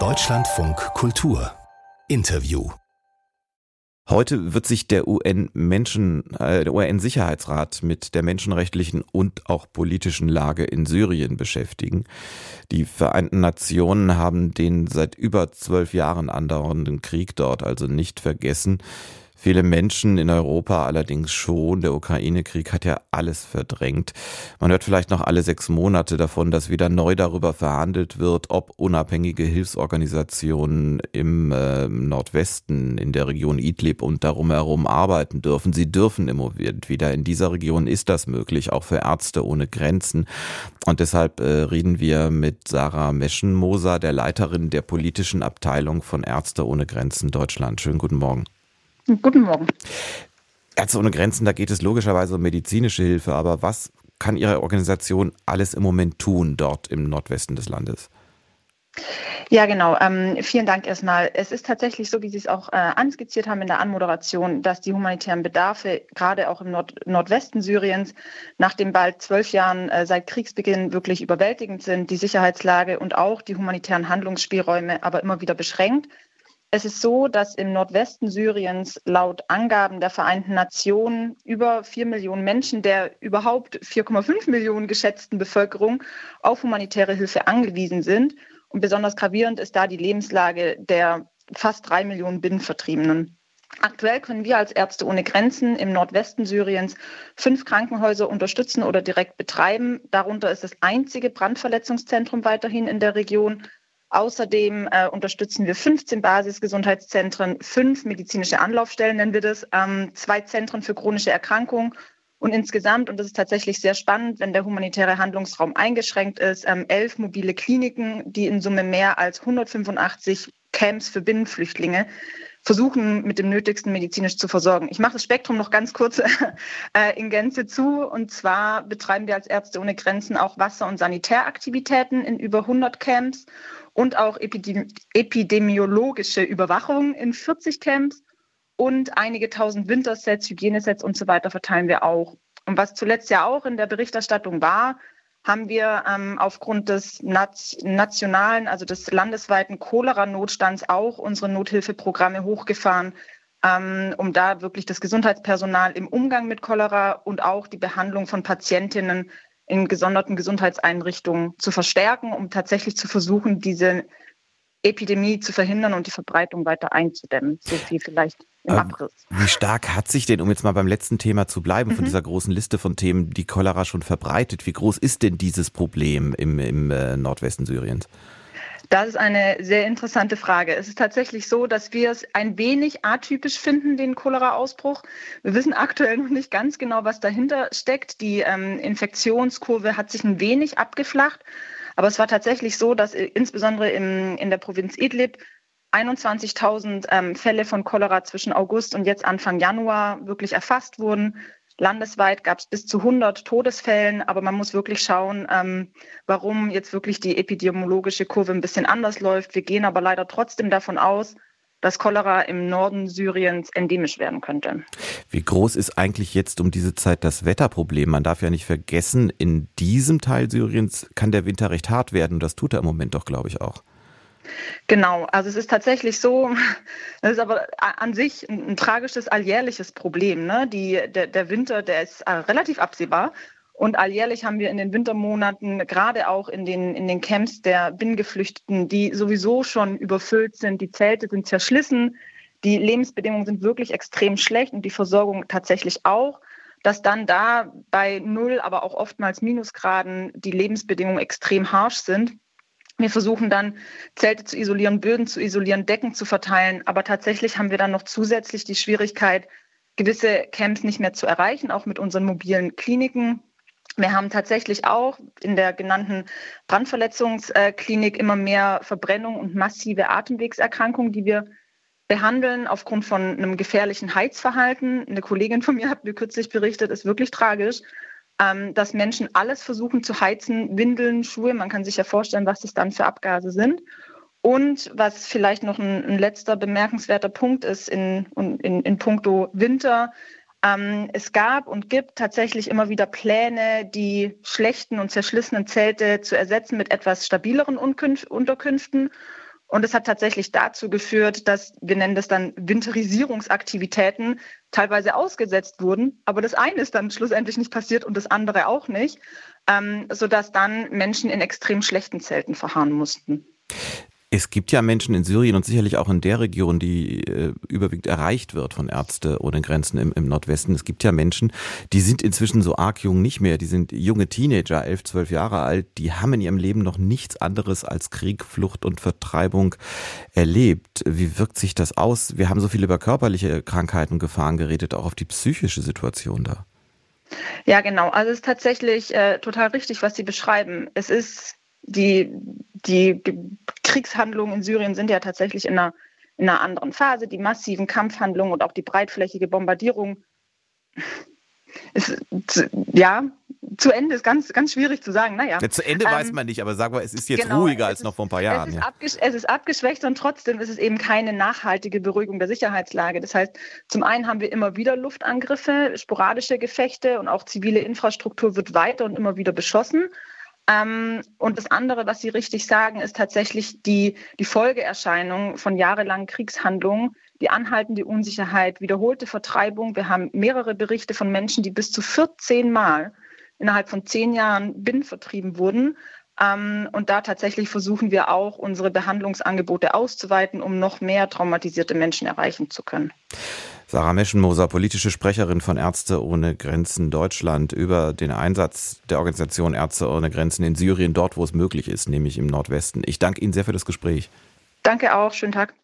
Deutschlandfunk Kultur Interview Heute wird sich der UN-Menschen, äh, der UN-Sicherheitsrat mit der menschenrechtlichen und auch politischen Lage in Syrien beschäftigen. Die Vereinten Nationen haben den seit über zwölf Jahren andauernden Krieg dort also nicht vergessen. Viele Menschen in Europa allerdings schon. Der Ukraine-Krieg hat ja alles verdrängt. Man hört vielleicht noch alle sechs Monate davon, dass wieder neu darüber verhandelt wird, ob unabhängige Hilfsorganisationen im äh, Nordwesten, in der Region Idlib und darum herum arbeiten dürfen. Sie dürfen im Moment wieder. In dieser Region ist das möglich, auch für Ärzte ohne Grenzen. Und deshalb äh, reden wir mit Sarah Meschenmoser, der Leiterin der politischen Abteilung von Ärzte ohne Grenzen Deutschland. Schönen guten Morgen. Guten Morgen. Ärzte ohne Grenzen, da geht es logischerweise um medizinische Hilfe, aber was kann Ihre Organisation alles im Moment tun dort im Nordwesten des Landes? Ja, genau. Ähm, vielen Dank erstmal. Es ist tatsächlich so, wie Sie es auch äh, anskizziert haben in der Anmoderation, dass die humanitären Bedarfe gerade auch im Nord Nordwesten Syriens nach den bald zwölf Jahren äh, seit Kriegsbeginn wirklich überwältigend sind, die Sicherheitslage und auch die humanitären Handlungsspielräume aber immer wieder beschränkt. Es ist so, dass im Nordwesten Syriens laut Angaben der Vereinten Nationen über vier Millionen Menschen der überhaupt 4,5 Millionen geschätzten Bevölkerung auf humanitäre Hilfe angewiesen sind. Und besonders gravierend ist da die Lebenslage der fast drei Millionen Binnenvertriebenen. Aktuell können wir als Ärzte ohne Grenzen im Nordwesten Syriens fünf Krankenhäuser unterstützen oder direkt betreiben. Darunter ist das einzige Brandverletzungszentrum weiterhin in der Region Außerdem äh, unterstützen wir 15 Basisgesundheitszentren, fünf medizinische Anlaufstellen nennen wir das, ähm, zwei Zentren für chronische Erkrankungen und insgesamt, und das ist tatsächlich sehr spannend, wenn der humanitäre Handlungsraum eingeschränkt ist, ähm, elf mobile Kliniken, die in Summe mehr als 185 Camps für Binnenflüchtlinge versuchen, mit dem Nötigsten medizinisch zu versorgen. Ich mache das Spektrum noch ganz kurz äh, in Gänze zu. Und zwar betreiben wir als Ärzte ohne Grenzen auch Wasser- und Sanitäraktivitäten in über 100 Camps und auch epidemi epidemiologische Überwachung in 40 Camps und einige tausend Wintersets, Hygienesets und so weiter verteilen wir auch. Und was zuletzt ja auch in der Berichterstattung war, haben wir ähm, aufgrund des nationalen, also des landesweiten Cholera-Notstands auch unsere Nothilfeprogramme hochgefahren, ähm, um da wirklich das Gesundheitspersonal im Umgang mit Cholera und auch die Behandlung von Patientinnen in gesonderten Gesundheitseinrichtungen zu verstärken, um tatsächlich zu versuchen, diese Epidemie zu verhindern und die Verbreitung weiter einzudämmen. So viel vielleicht im ähm, Abriss. Wie stark hat sich denn, um jetzt mal beim letzten Thema zu bleiben, mhm. von dieser großen Liste von Themen, die Cholera schon verbreitet, wie groß ist denn dieses Problem im, im äh, Nordwesten Syriens? Das ist eine sehr interessante Frage. Es ist tatsächlich so, dass wir es ein wenig atypisch finden, den Cholera-Ausbruch. Wir wissen aktuell noch nicht ganz genau, was dahinter steckt. Die ähm, Infektionskurve hat sich ein wenig abgeflacht. Aber es war tatsächlich so, dass äh, insbesondere im, in der Provinz Idlib 21.000 ähm, Fälle von Cholera zwischen August und jetzt Anfang Januar wirklich erfasst wurden. Landesweit gab es bis zu 100 Todesfällen, aber man muss wirklich schauen, ähm, warum jetzt wirklich die epidemiologische Kurve ein bisschen anders läuft. Wir gehen aber leider trotzdem davon aus, dass Cholera im Norden Syriens endemisch werden könnte. Wie groß ist eigentlich jetzt um diese Zeit das Wetterproblem? Man darf ja nicht vergessen, in diesem Teil Syriens kann der Winter recht hart werden und das tut er im Moment doch, glaube ich, auch. Genau, also es ist tatsächlich so, das ist aber an sich ein, ein tragisches alljährliches Problem. Ne? Die, der, der Winter, der ist äh, relativ absehbar. Und alljährlich haben wir in den Wintermonaten, gerade auch in den, in den Camps der Binnengeflüchteten, die sowieso schon überfüllt sind, die Zelte sind zerschlissen, die Lebensbedingungen sind wirklich extrem schlecht und die Versorgung tatsächlich auch, dass dann da bei Null, aber auch oftmals Minusgraden die Lebensbedingungen extrem harsch sind. Wir versuchen dann, Zelte zu isolieren, Böden zu isolieren, Decken zu verteilen. Aber tatsächlich haben wir dann noch zusätzlich die Schwierigkeit, gewisse Camps nicht mehr zu erreichen, auch mit unseren mobilen Kliniken. Wir haben tatsächlich auch in der genannten Brandverletzungsklinik immer mehr Verbrennung und massive Atemwegserkrankungen, die wir behandeln aufgrund von einem gefährlichen Heizverhalten. Eine Kollegin von mir hat mir kürzlich berichtet, ist wirklich tragisch ähm, dass Menschen alles versuchen zu heizen, Windeln, Schuhe. Man kann sich ja vorstellen, was das dann für Abgase sind. Und was vielleicht noch ein, ein letzter bemerkenswerter Punkt ist in, in, in puncto Winter, Ähm, es gab und gibt tatsächlich immer wieder Pläne, die schlechten und zerschlissenen Zelte zu ersetzen mit etwas stabileren Unterkünften. Und es hat tatsächlich dazu geführt, dass wir nennen das dann Winterisierungsaktivitäten teilweise ausgesetzt wurden. Aber das eine ist dann schlussendlich nicht passiert und das andere auch nicht, ähm, sodass dann Menschen in extrem schlechten Zelten verharren mussten. Es gibt ja Menschen in Syrien und sicherlich auch in der Region, die äh, überwiegend erreicht wird von Ärzte ohne Grenzen im, im, Nordwesten. Es gibt ja Menschen, die sind inzwischen so arg jung nicht mehr. Die sind junge Teenager, elf, zwölf Jahre alt. Die haben in ihrem Leben noch nichts anderes als Krieg, Flucht und Vertreibung erlebt. Wie wirkt sich das aus? Wir haben so viel über körperliche Krankheiten und Gefahren geredet, auch auf die psychische Situation da. Ja, genau. Also es ist tatsächlich äh, total richtig, was Sie beschreiben. Es ist die, die Kriegshandlungen in Syrien sind ja tatsächlich in einer, in einer anderen Phase. Die massiven Kampfhandlungen und auch die breitflächige Bombardierung ist, ja, zu Ende ist ganz, ganz schwierig zu sagen. Naja. Ja, zu Ende ähm, weiß man nicht, aber sag mal, es ist jetzt genau, ruhiger als ist, noch vor ein paar Jahren. Es ist, ja. es ist abgeschwächt und trotzdem ist es eben keine nachhaltige Beruhigung der Sicherheitslage. Das heißt, zum einen haben wir immer wieder Luftangriffe, sporadische Gefechte und auch zivile Infrastruktur wird weiter und immer wieder beschossen. Ähm, und das andere, was Sie richtig sagen, ist tatsächlich die, die Folgeerscheinung von jahrelangen Kriegshandlungen, die anhaltende Unsicherheit, wiederholte Vertreibung. Wir haben mehrere Berichte von Menschen, die bis zu 14 Mal innerhalb von zehn Jahren binnen vertrieben wurden. Ähm, und da tatsächlich versuchen wir auch, unsere Behandlungsangebote auszuweiten, um noch mehr traumatisierte Menschen erreichen zu können. Sarah Meschenmoser, politische Sprecherin von Ärzte ohne Grenzen Deutschland, über den Einsatz der Organisation Ärzte ohne Grenzen in Syrien, dort wo es möglich ist, nämlich im Nordwesten. Ich danke Ihnen sehr für das Gespräch. Danke auch. Schönen Tag.